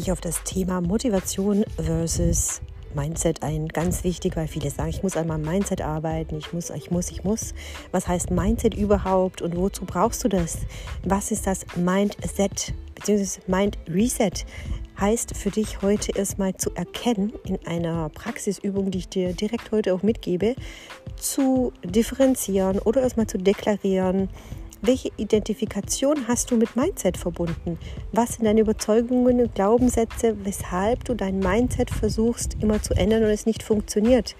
ich auf das Thema Motivation versus Mindset ein. Ganz wichtig, weil viele sagen, ich muss meinem Mindset arbeiten, ich muss, ich muss, ich muss. Was heißt Mindset überhaupt und wozu brauchst du das? Was ist das Mindset bzw. Mind Reset? Heißt für dich heute erstmal zu erkennen in einer Praxisübung, die ich dir direkt heute auch mitgebe, zu differenzieren oder erstmal zu deklarieren, welche Identifikation hast du mit Mindset verbunden? Was sind deine Überzeugungen und Glaubenssätze, weshalb du dein Mindset versuchst immer zu ändern und es nicht funktioniert?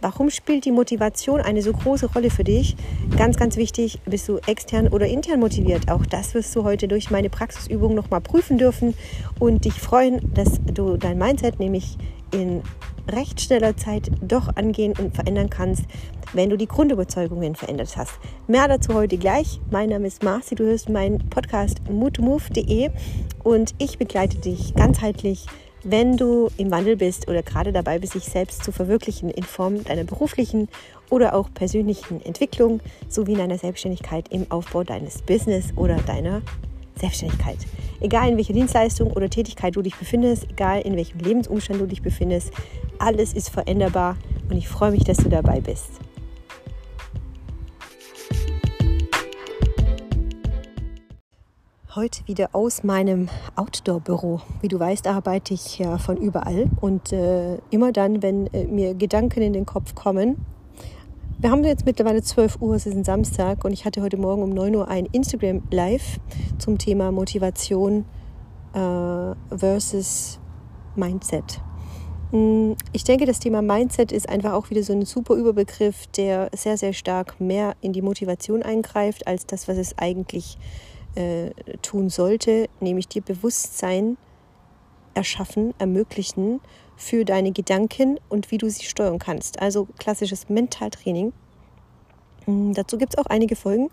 Warum spielt die Motivation eine so große Rolle für dich? Ganz, ganz wichtig, bist du extern oder intern motiviert? Auch das wirst du heute durch meine Praxisübung nochmal prüfen dürfen und dich freuen, dass du dein Mindset nämlich in recht schneller Zeit doch angehen und verändern kannst, wenn du die Grundüberzeugungen verändert hast. Mehr dazu heute gleich. Mein Name ist Marci, du hörst meinen Podcast moodmove.de und ich begleite dich ganzheitlich, wenn du im Wandel bist oder gerade dabei bist, dich selbst zu verwirklichen in Form deiner beruflichen oder auch persönlichen Entwicklung sowie in deiner Selbstständigkeit im Aufbau deines Business oder deiner Selbstständigkeit. Egal in welcher Dienstleistung oder Tätigkeit du dich befindest, egal in welchem Lebensumstand du dich befindest, alles ist veränderbar und ich freue mich, dass du dabei bist. Heute wieder aus meinem Outdoor-Büro. Wie du weißt, arbeite ich ja von überall und äh, immer dann, wenn äh, mir Gedanken in den Kopf kommen. Wir haben jetzt mittlerweile 12 Uhr, es ist ein Samstag und ich hatte heute Morgen um 9 Uhr ein Instagram Live zum Thema Motivation äh, versus Mindset. Mm, ich denke, das Thema Mindset ist einfach auch wieder so ein super Überbegriff, der sehr, sehr stark mehr in die Motivation eingreift, als das, was es eigentlich äh, tun sollte, nämlich dir Bewusstsein erschaffen, ermöglichen für deine Gedanken und wie du sie steuern kannst. Also klassisches Mentaltraining. Mm, dazu gibt es auch einige Folgen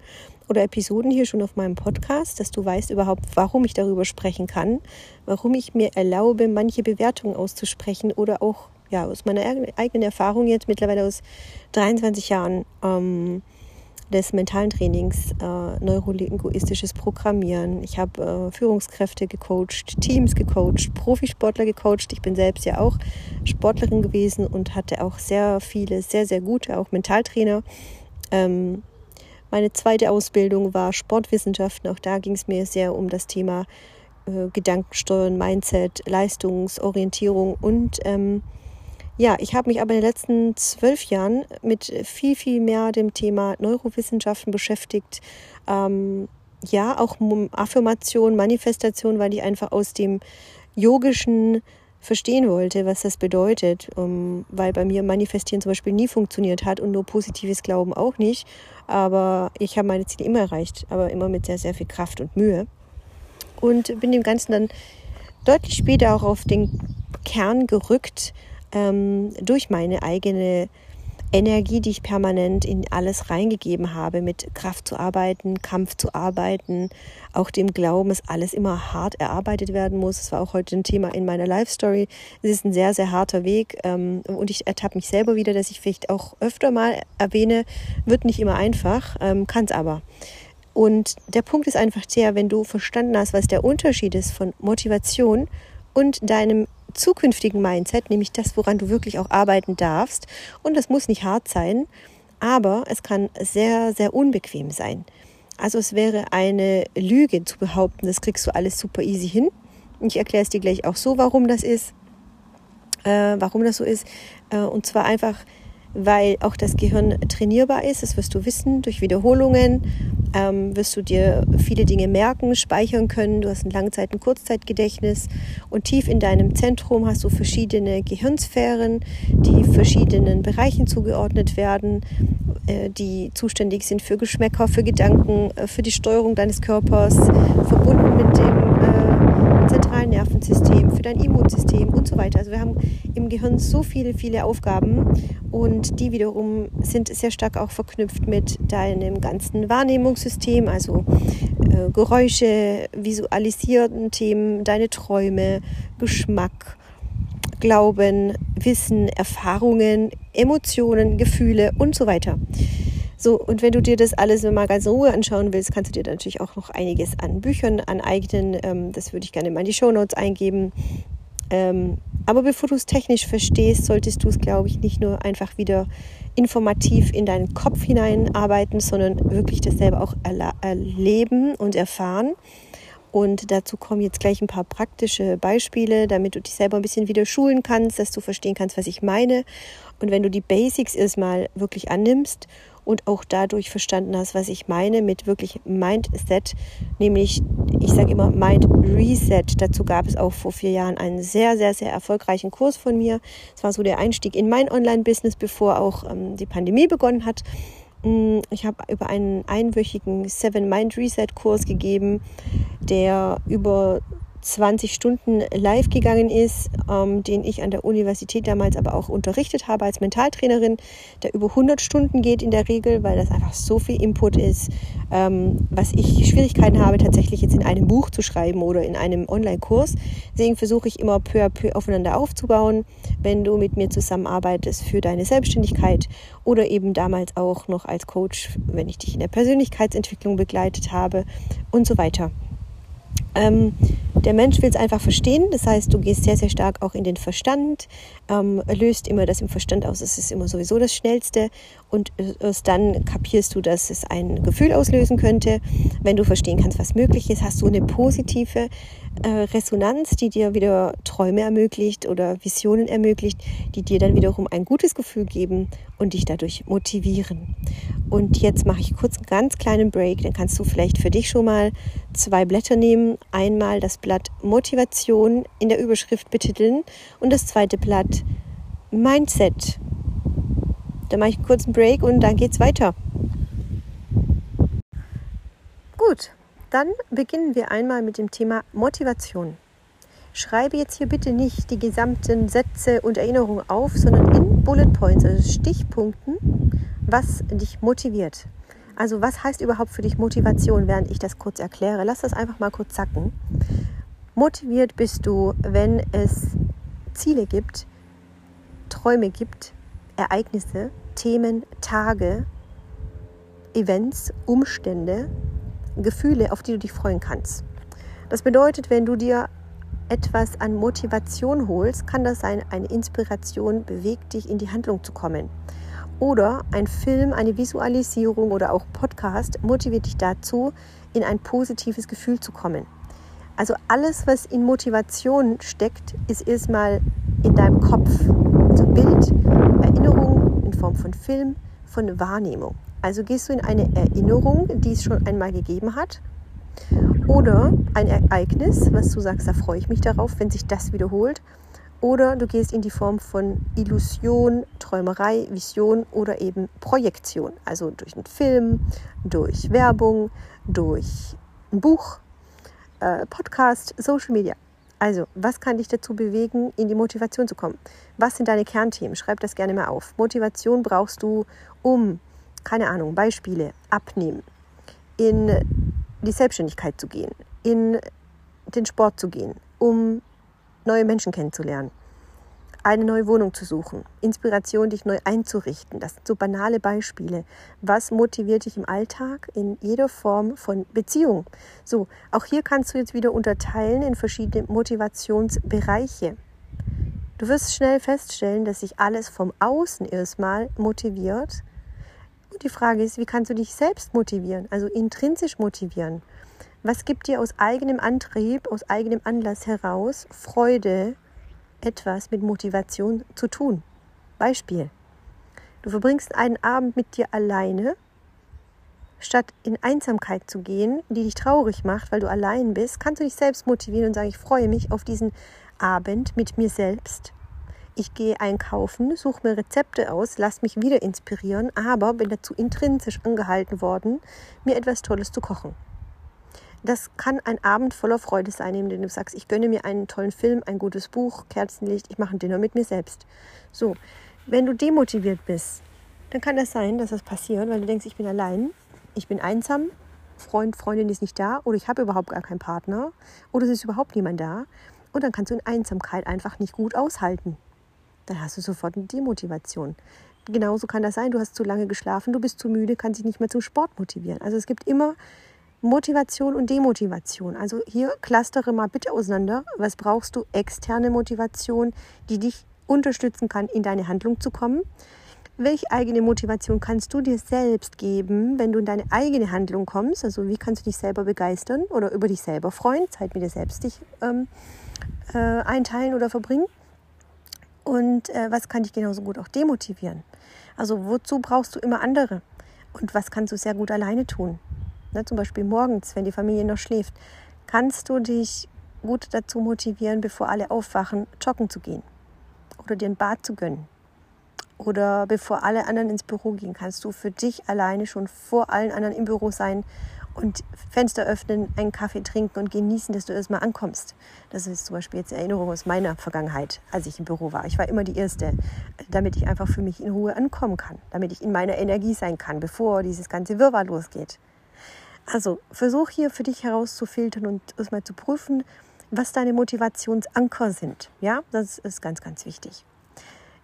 oder Episoden hier schon auf meinem Podcast, dass du weißt überhaupt, warum ich darüber sprechen kann, warum ich mir erlaube, manche Bewertungen auszusprechen oder auch ja, aus meiner eigenen Erfahrung jetzt mittlerweile aus 23 Jahren. Ähm, des mentalen Trainings, äh, neurolinguistisches Programmieren. Ich habe äh, Führungskräfte gecoacht, Teams gecoacht, Profisportler gecoacht. Ich bin selbst ja auch Sportlerin gewesen und hatte auch sehr viele, sehr, sehr gute, auch Mentaltrainer. Ähm, meine zweite Ausbildung war Sportwissenschaften. Auch da ging es mir sehr um das Thema äh, Gedankensteuern, Mindset, Leistungsorientierung und ähm, ja, ich habe mich aber in den letzten zwölf Jahren mit viel, viel mehr dem Thema Neurowissenschaften beschäftigt. Ähm, ja, auch Affirmation, Manifestation, weil ich einfach aus dem yogischen verstehen wollte, was das bedeutet, um, ähm, weil bei mir Manifestieren zum Beispiel nie funktioniert hat und nur positives Glauben auch nicht. Aber ich habe meine Ziele immer erreicht, aber immer mit sehr, sehr viel Kraft und Mühe. Und bin dem Ganzen dann deutlich später auch auf den Kern gerückt, ähm, durch meine eigene Energie, die ich permanent in alles reingegeben habe, mit Kraft zu arbeiten, Kampf zu arbeiten, auch dem Glauben, dass alles immer hart erarbeitet werden muss. Das war auch heute ein Thema in meiner Life Story. Es ist ein sehr, sehr harter Weg ähm, und ich ertappe mich selber wieder, dass ich vielleicht auch öfter mal erwähne, wird nicht immer einfach, ähm, kann es aber. Und der Punkt ist einfach der, wenn du verstanden hast, was der Unterschied ist von Motivation und deinem zukünftigen Mindset, nämlich das, woran du wirklich auch arbeiten darfst. Und das muss nicht hart sein, aber es kann sehr, sehr unbequem sein. Also es wäre eine Lüge zu behaupten, das kriegst du alles super easy hin. Ich erkläre es dir gleich auch so, warum das ist, äh, warum das so ist. Äh, und zwar einfach, weil auch das Gehirn trainierbar ist. Das wirst du wissen durch Wiederholungen. Ähm, wirst du dir viele Dinge merken, speichern können. Du hast ein Langzeit- und Kurzzeitgedächtnis. Und tief in deinem Zentrum hast du verschiedene Gehirnsphären, die verschiedenen Bereichen zugeordnet werden, äh, die zuständig sind für Geschmäcker, für Gedanken, äh, für die Steuerung deines Körpers, verbunden mit dem äh, Nervensystem, für dein Immunsystem und so weiter. Also wir haben im Gehirn so viele, viele Aufgaben und die wiederum sind sehr stark auch verknüpft mit deinem ganzen Wahrnehmungssystem, also äh, Geräusche, visualisierten Themen, deine Träume, Geschmack, Glauben, Wissen, Erfahrungen, Emotionen, Gefühle und so weiter. So, und wenn du dir das alles mal ganz in Ruhe anschauen willst, kannst du dir natürlich auch noch einiges an Büchern aneignen. Ähm, das würde ich gerne mal in die Show Notes eingeben. Ähm, aber bevor du es technisch verstehst, solltest du es, glaube ich, nicht nur einfach wieder informativ in deinen Kopf hineinarbeiten, sondern wirklich das selber auch erleben und erfahren. Und dazu kommen jetzt gleich ein paar praktische Beispiele, damit du dich selber ein bisschen wieder schulen kannst, dass du verstehen kannst, was ich meine. Und wenn du die Basics erstmal wirklich annimmst und auch dadurch verstanden hast, was ich meine mit wirklich Mindset, nämlich, ich sage immer Mind Reset. Dazu gab es auch vor vier Jahren einen sehr, sehr, sehr erfolgreichen Kurs von mir. Es war so der Einstieg in mein Online-Business, bevor auch ähm, die Pandemie begonnen hat. Mm, ich habe über einen einwöchigen Seven Mind Reset Kurs gegeben, der über 20 Stunden live gegangen ist, ähm, den ich an der Universität damals aber auch unterrichtet habe als Mentaltrainerin, der über 100 Stunden geht in der Regel, weil das einfach so viel Input ist, ähm, was ich Schwierigkeiten habe, tatsächlich jetzt in einem Buch zu schreiben oder in einem Online-Kurs. Deswegen versuche ich immer peu à peu aufeinander aufzubauen, wenn du mit mir zusammenarbeitest für deine Selbstständigkeit oder eben damals auch noch als Coach, wenn ich dich in der Persönlichkeitsentwicklung begleitet habe und so weiter. Ähm, der Mensch will es einfach verstehen, das heißt, du gehst sehr, sehr stark auch in den Verstand, ähm, löst immer das im Verstand aus, es ist immer sowieso das Schnellste. Und erst dann kapierst du, dass es ein Gefühl auslösen könnte. Wenn du verstehen kannst, was möglich ist, hast du eine positive äh, Resonanz, die dir wieder Träume ermöglicht oder Visionen ermöglicht, die dir dann wiederum ein gutes Gefühl geben und dich dadurch motivieren. Und jetzt mache ich kurz einen ganz kleinen Break, dann kannst du vielleicht für dich schon mal zwei Blätter nehmen. Einmal das Blatt Motivation in der Überschrift betiteln und das zweite Blatt Mindset. Dann mache ich einen kurzen Break und dann geht's weiter. Gut, dann beginnen wir einmal mit dem Thema Motivation. Schreibe jetzt hier bitte nicht die gesamten Sätze und Erinnerungen auf, sondern in Bullet Points, also Stichpunkten, was dich motiviert. Also was heißt überhaupt für dich Motivation, während ich das kurz erkläre? Lass das einfach mal kurz sacken. Motiviert bist du, wenn es Ziele gibt, Träume gibt, Ereignisse, Themen, Tage, Events, Umstände, Gefühle, auf die du dich freuen kannst. Das bedeutet, wenn du dir etwas an Motivation holst, kann das sein, eine Inspiration bewegt dich in die Handlung zu kommen. Oder ein Film, eine Visualisierung oder auch Podcast motiviert dich dazu, in ein positives Gefühl zu kommen. Also alles, was in Motivation steckt, ist erstmal in deinem Kopf. Also Bild, Erinnerung in Form von Film, von Wahrnehmung. Also gehst du in eine Erinnerung, die es schon einmal gegeben hat, oder ein Ereignis, was du sagst, da freue ich mich darauf, wenn sich das wiederholt. Oder du gehst in die Form von Illusion, Träumerei, Vision oder eben Projektion. Also durch einen Film, durch Werbung, durch ein Buch, äh, Podcast, Social Media. Also, was kann dich dazu bewegen, in die Motivation zu kommen? Was sind deine Kernthemen? Schreib das gerne mal auf. Motivation brauchst du, um keine Ahnung, Beispiele, abnehmen, in die Selbstständigkeit zu gehen, in den Sport zu gehen, um neue Menschen kennenzulernen, eine neue Wohnung zu suchen, Inspiration, dich neu einzurichten. Das sind so banale Beispiele. Was motiviert dich im Alltag in jeder Form von Beziehung? So, auch hier kannst du jetzt wieder unterteilen in verschiedene Motivationsbereiche. Du wirst schnell feststellen, dass sich alles vom Außen erstmal motiviert die Frage ist, wie kannst du dich selbst motivieren, also intrinsisch motivieren? Was gibt dir aus eigenem Antrieb, aus eigenem Anlass heraus Freude, etwas mit Motivation zu tun? Beispiel. Du verbringst einen Abend mit dir alleine, statt in Einsamkeit zu gehen, die dich traurig macht, weil du allein bist, kannst du dich selbst motivieren und sagen, ich freue mich auf diesen Abend mit mir selbst ich gehe einkaufen, suche mir Rezepte aus, lasse mich wieder inspirieren, aber bin dazu intrinsisch angehalten worden, mir etwas Tolles zu kochen. Das kann ein Abend voller Freude sein, in dem du sagst, ich gönne mir einen tollen Film, ein gutes Buch, Kerzenlicht, ich mache ein Dinner mit mir selbst. So, wenn du demotiviert bist, dann kann das sein, dass das passiert, weil du denkst, ich bin allein, ich bin einsam, Freund, Freundin ist nicht da oder ich habe überhaupt gar keinen Partner oder es ist überhaupt niemand da und dann kannst du in Einsamkeit einfach nicht gut aushalten dann hast du sofort eine Demotivation. genauso kann das sein, du hast zu lange geschlafen, du bist zu müde, kannst dich nicht mehr zum Sport motivieren. Also es gibt immer Motivation und Demotivation. Also hier clustere mal bitte auseinander. Was brauchst du? Externe Motivation, die dich unterstützen kann, in deine Handlung zu kommen. Welche eigene Motivation kannst du dir selbst geben, wenn du in deine eigene Handlung kommst? Also wie kannst du dich selber begeistern oder über dich selber freuen, Zeit mit dir selbst dich ähm, äh, einteilen oder verbringen? Und äh, was kann dich genauso gut auch demotivieren? Also wozu brauchst du immer andere? Und was kannst du sehr gut alleine tun? Ne, zum Beispiel morgens, wenn die Familie noch schläft, kannst du dich gut dazu motivieren, bevor alle aufwachen, joggen zu gehen oder dir ein Bad zu gönnen. Oder bevor alle anderen ins Büro gehen, kannst du für dich alleine schon vor allen anderen im Büro sein und Fenster öffnen, einen Kaffee trinken und genießen, dass du erstmal ankommst. Das ist zum Beispiel jetzt Erinnerung aus meiner Vergangenheit, als ich im Büro war. Ich war immer die Erste, damit ich einfach für mich in Ruhe ankommen kann, damit ich in meiner Energie sein kann, bevor dieses ganze Wirrwarr losgeht. Also versuch hier für dich herauszufiltern und erstmal zu prüfen, was deine Motivationsanker sind. Ja, das ist ganz, ganz wichtig.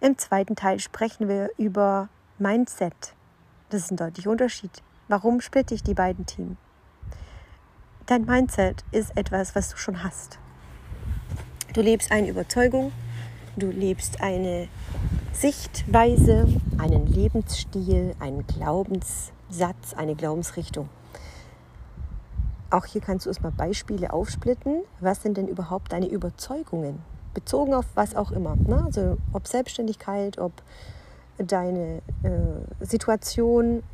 Im zweiten Teil sprechen wir über Mindset. Das ist ein deutlicher Unterschied. Warum splitte ich die beiden Teams? Dein Mindset ist etwas, was du schon hast. Du lebst eine Überzeugung, du lebst eine Sichtweise, einen Lebensstil, einen Glaubenssatz, eine Glaubensrichtung. Auch hier kannst du erstmal Beispiele aufsplitten. Was sind denn überhaupt deine Überzeugungen? Bezogen auf was auch immer. Ne? Also ob Selbstständigkeit, ob deine äh, Situation,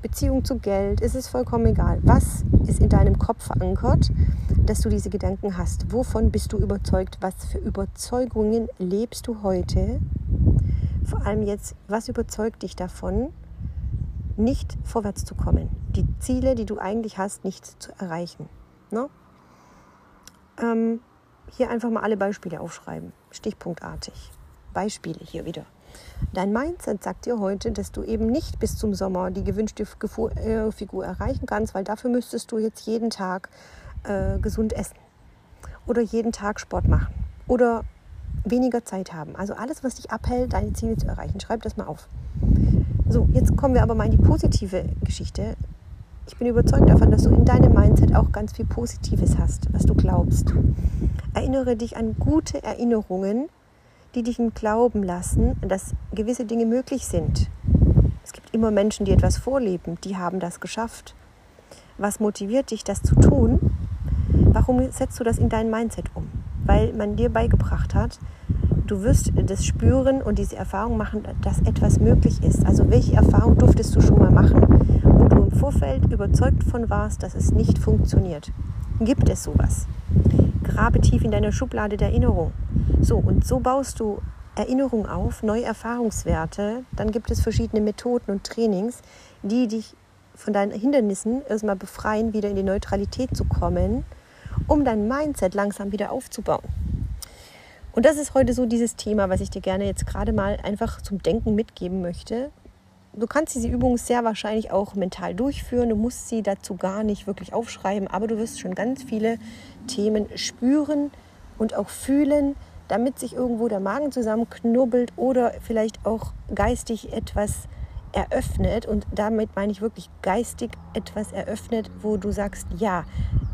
Beziehung zu Geld, ist es vollkommen egal. Was ist in deinem Kopf verankert, dass du diese Gedanken hast? Wovon bist du überzeugt? Was für Überzeugungen lebst du heute? Vor allem jetzt, was überzeugt dich davon, nicht vorwärts zu kommen, die Ziele, die du eigentlich hast, nicht zu erreichen. Ne? Ähm, hier einfach mal alle Beispiele aufschreiben, stichpunktartig. Beispiele hier wieder. Dein Mindset sagt dir heute, dass du eben nicht bis zum Sommer die gewünschte äh, Figur erreichen kannst, weil dafür müsstest du jetzt jeden Tag äh, gesund essen oder jeden Tag Sport machen oder weniger Zeit haben. Also alles, was dich abhält, deine Ziele zu erreichen. Schreib das mal auf. So, jetzt kommen wir aber mal in die positive Geschichte. Ich bin überzeugt davon, dass du in deinem Mindset auch ganz viel Positives hast, was du glaubst. Erinnere dich an gute Erinnerungen, die dich glauben lassen, dass gewisse Dinge möglich sind. Es gibt immer Menschen, die etwas vorleben, die haben das geschafft. Was motiviert dich, das zu tun? Warum setzt du das in dein Mindset um? Weil man dir beigebracht hat, Du wirst das spüren und diese Erfahrung machen, dass etwas möglich ist. Also welche Erfahrung durftest du schon mal machen, wo du im Vorfeld überzeugt von warst, dass es nicht funktioniert? Gibt es sowas? Grabe tief in deiner Schublade der Erinnerung. So, und so baust du Erinnerung auf, neue Erfahrungswerte. Dann gibt es verschiedene Methoden und Trainings, die dich von deinen Hindernissen erstmal befreien, wieder in die Neutralität zu kommen, um dein Mindset langsam wieder aufzubauen. Und das ist heute so dieses Thema, was ich dir gerne jetzt gerade mal einfach zum Denken mitgeben möchte. Du kannst diese Übung sehr wahrscheinlich auch mental durchführen. Du musst sie dazu gar nicht wirklich aufschreiben, aber du wirst schon ganz viele Themen spüren und auch fühlen, damit sich irgendwo der Magen zusammenknubbelt oder vielleicht auch geistig etwas eröffnet. Und damit meine ich wirklich geistig etwas eröffnet, wo du sagst, ja,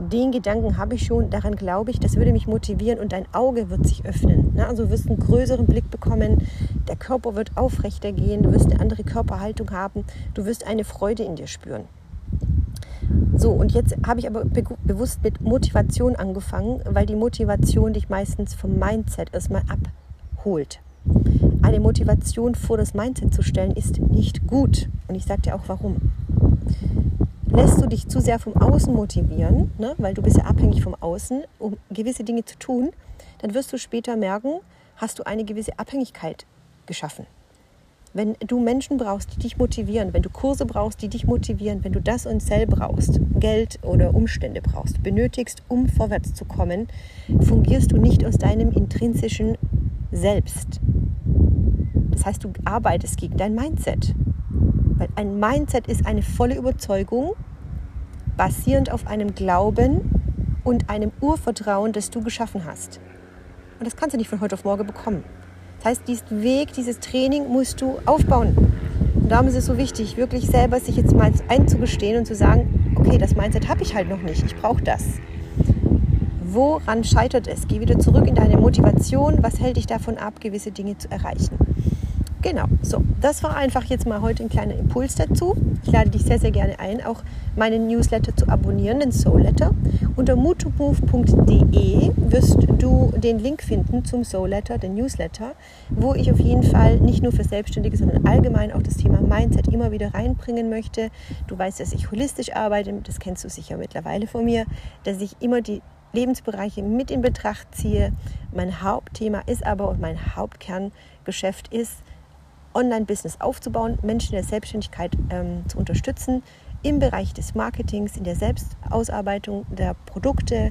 den Gedanken habe ich schon, daran glaube ich, das würde mich motivieren und dein Auge wird sich öffnen. Ne? Also du wirst einen größeren Blick bekommen, der Körper wird aufrechter gehen, du wirst eine andere Körperhaltung haben, du wirst eine Freude in dir spüren. So, und jetzt habe ich aber be bewusst mit Motivation angefangen, weil die Motivation dich meistens vom Mindset erstmal abholt. Eine Motivation vor das Mindset zu stellen, ist nicht gut. Und ich sage dir auch warum lässt du dich zu sehr vom Außen motivieren, ne? weil du bist ja abhängig vom Außen, um gewisse Dinge zu tun, dann wirst du später merken, hast du eine gewisse Abhängigkeit geschaffen. Wenn du Menschen brauchst, die dich motivieren, wenn du Kurse brauchst, die dich motivieren, wenn du das und Zell brauchst, Geld oder Umstände brauchst, benötigst, um vorwärts zu kommen, fungierst du nicht aus deinem intrinsischen Selbst. Das heißt, du arbeitest gegen dein Mindset. Weil ein Mindset ist eine volle Überzeugung, basierend auf einem Glauben und einem Urvertrauen, das du geschaffen hast. Und das kannst du nicht von heute auf morgen bekommen. Heißt, diesen Weg, dieses Training musst du aufbauen. Und darum ist es so wichtig, wirklich selber sich jetzt mal einzugestehen und zu sagen, okay, das Mindset habe ich halt noch nicht, ich brauche das. Woran scheitert es? Geh wieder zurück in deine Motivation. Was hält dich davon ab, gewisse Dinge zu erreichen? Genau, so, das war einfach jetzt mal heute ein kleiner Impuls dazu. Ich lade dich sehr, sehr gerne ein, auch meinen Newsletter zu abonnieren, den Soul Letter. Unter mutumove.de wirst du den Link finden zum Soul Letter, den Newsletter, wo ich auf jeden Fall nicht nur für Selbstständige, sondern allgemein auch das Thema Mindset immer wieder reinbringen möchte. Du weißt, dass ich holistisch arbeite, das kennst du sicher mittlerweile von mir, dass ich immer die Lebensbereiche mit in Betracht ziehe. Mein Hauptthema ist aber und mein Hauptkerngeschäft ist, Online-Business aufzubauen, Menschen in der Selbstständigkeit ähm, zu unterstützen, im Bereich des Marketings, in der Selbstausarbeitung der Produkte,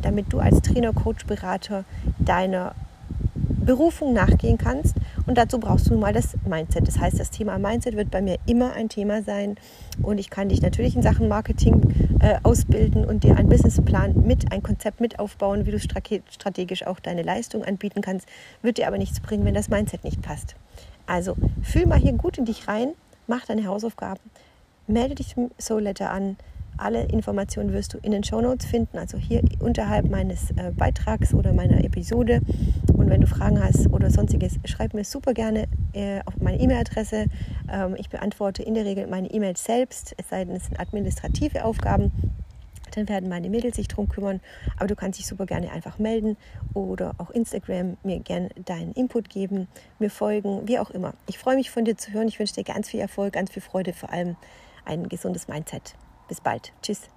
damit du als Trainer, Coach, Berater deiner Berufung nachgehen kannst. Und dazu brauchst du nun mal das Mindset. Das heißt, das Thema Mindset wird bei mir immer ein Thema sein. Und ich kann dich natürlich in Sachen Marketing äh, ausbilden und dir einen Businessplan mit, ein Konzept mit aufbauen, wie du strategisch auch deine Leistung anbieten kannst. Wird dir aber nichts bringen, wenn das Mindset nicht passt. Also fühl mal hier gut in dich rein, mach deine Hausaufgaben, melde dich zum Soul Letter an. Alle Informationen wirst du in den Show Notes finden, also hier unterhalb meines äh, Beitrags oder meiner Episode. Und wenn du Fragen hast oder sonstiges, schreib mir super gerne äh, auf meine E-Mail-Adresse. Ähm, ich beantworte in der Regel meine E-Mails selbst, es sei denn, es sind administrative Aufgaben dann werden meine Mädels sich drum kümmern. Aber du kannst dich super gerne einfach melden oder auch Instagram mir gerne deinen Input geben, mir folgen, wie auch immer. Ich freue mich von dir zu hören. Ich wünsche dir ganz viel Erfolg, ganz viel Freude, vor allem ein gesundes Mindset. Bis bald. Tschüss.